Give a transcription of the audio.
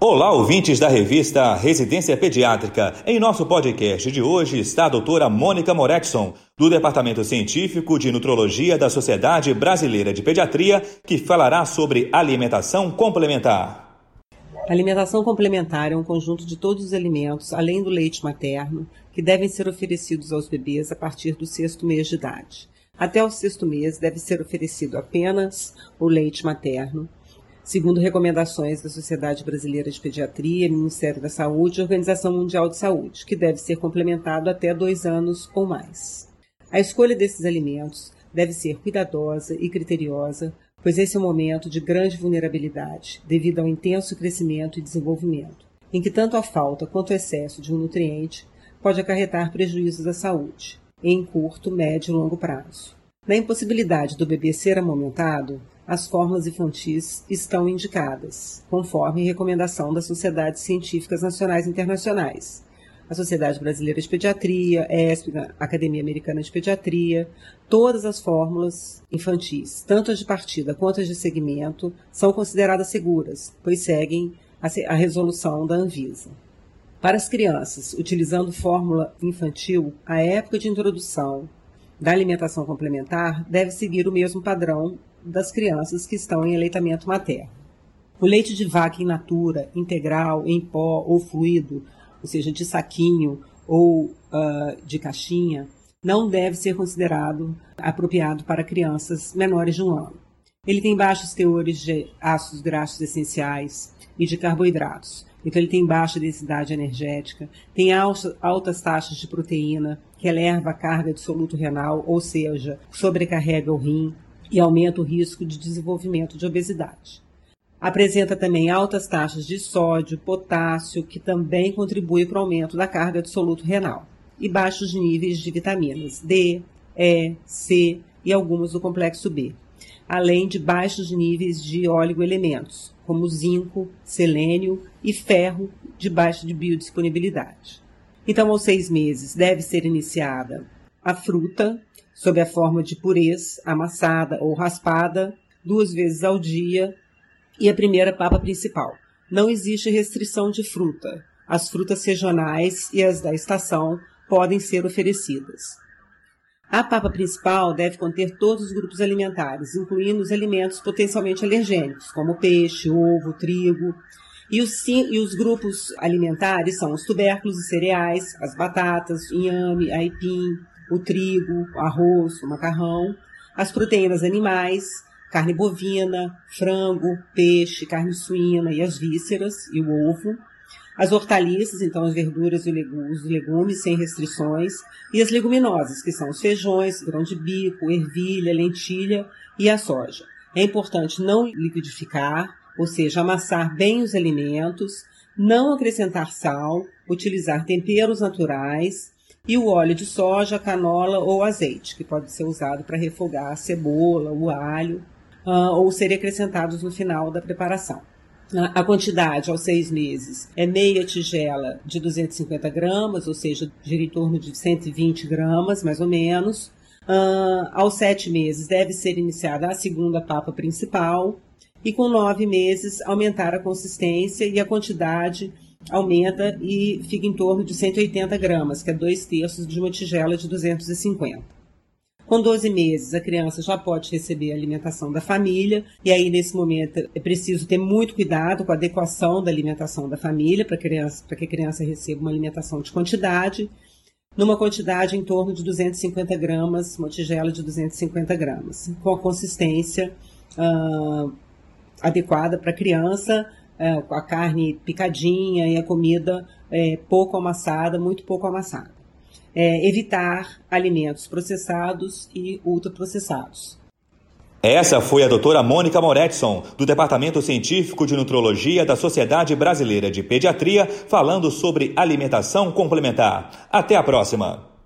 Olá, ouvintes da revista Residência Pediátrica. Em nosso podcast de hoje está a doutora Mônica Moretson, do Departamento Científico de Nutrologia da Sociedade Brasileira de Pediatria, que falará sobre alimentação complementar. alimentação complementar é um conjunto de todos os alimentos, além do leite materno, que devem ser oferecidos aos bebês a partir do sexto mês de idade. Até o sexto mês deve ser oferecido apenas o leite materno, segundo recomendações da Sociedade Brasileira de Pediatria, Ministério da Saúde e Organização Mundial de Saúde, que deve ser complementado até dois anos ou mais. A escolha desses alimentos deve ser cuidadosa e criteriosa, pois esse é um momento de grande vulnerabilidade, devido ao intenso crescimento e desenvolvimento, em que tanto a falta quanto o excesso de um nutriente pode acarretar prejuízos à saúde, em curto, médio e longo prazo. Na impossibilidade do bebê ser amamentado, as fórmulas infantis estão indicadas, conforme recomendação das Sociedades Científicas Nacionais e Internacionais. A Sociedade Brasileira de Pediatria, ESP, a Academia Americana de Pediatria, todas as fórmulas infantis, tanto as de partida quanto as de segmento, são consideradas seguras, pois seguem a resolução da Anvisa. Para as crianças, utilizando fórmula infantil, a época de introdução da alimentação complementar deve seguir o mesmo padrão das crianças que estão em aleitamento materno. O leite de vaca in natura, integral, em pó ou fluido, ou seja, de saquinho ou uh, de caixinha, não deve ser considerado apropriado para crianças menores de um ano. Ele tem baixos teores de ácidos graxos essenciais e de carboidratos. Então, ele tem baixa densidade energética, tem altas taxas de proteína, que eleva a carga de soluto renal, ou seja, sobrecarrega o rim, e aumenta o risco de desenvolvimento de obesidade. Apresenta também altas taxas de sódio, potássio, que também contribui para o aumento da carga de soluto renal, e baixos níveis de vitaminas D, E, C e algumas do complexo B, além de baixos níveis de oligoelementos, como zinco, selênio e ferro de baixa de biodisponibilidade. Então, aos seis meses, deve ser iniciada a fruta, sob a forma de purês, amassada ou raspada, duas vezes ao dia, e a primeira papa principal. Não existe restrição de fruta. As frutas regionais e as da estação podem ser oferecidas. A papa principal deve conter todos os grupos alimentares, incluindo os alimentos potencialmente alergênicos, como peixe, ovo, trigo. E os, e os grupos alimentares são os tubérculos e cereais, as batatas, inhame, aipim, o trigo, o arroz, o macarrão, as proteínas animais, carne bovina, frango, peixe, carne suína e as vísceras e o ovo, as hortaliças, então as verduras e os legumes sem restrições, e as leguminosas, que são os feijões, grão de bico, ervilha, lentilha e a soja. É importante não liquidificar, ou seja, amassar bem os alimentos, não acrescentar sal, utilizar temperos naturais e o óleo de soja, canola ou azeite, que pode ser usado para refogar a cebola, o alho, uh, ou serem acrescentados no final da preparação. A quantidade aos seis meses é meia tigela de 250 gramas, ou seja, gira em torno de 120 gramas, mais ou menos. Uh, aos sete meses deve ser iniciada a segunda papa principal e com nove meses aumentar a consistência e a quantidade aumenta e fica em torno de 180 gramas, que é dois terços de uma tigela de 250. Com 12 meses, a criança já pode receber a alimentação da família, e aí, nesse momento, é preciso ter muito cuidado com a adequação da alimentação da família para que a criança receba uma alimentação de quantidade, numa quantidade em torno de 250 gramas, uma tigela de 250 gramas, com a consistência uh, adequada para a criança, é, a carne picadinha e a comida é, pouco amassada, muito pouco amassada. É, evitar alimentos processados e ultraprocessados. Essa foi a doutora Mônica Moretson, do Departamento Científico de Nutrologia da Sociedade Brasileira de Pediatria, falando sobre alimentação complementar. Até a próxima!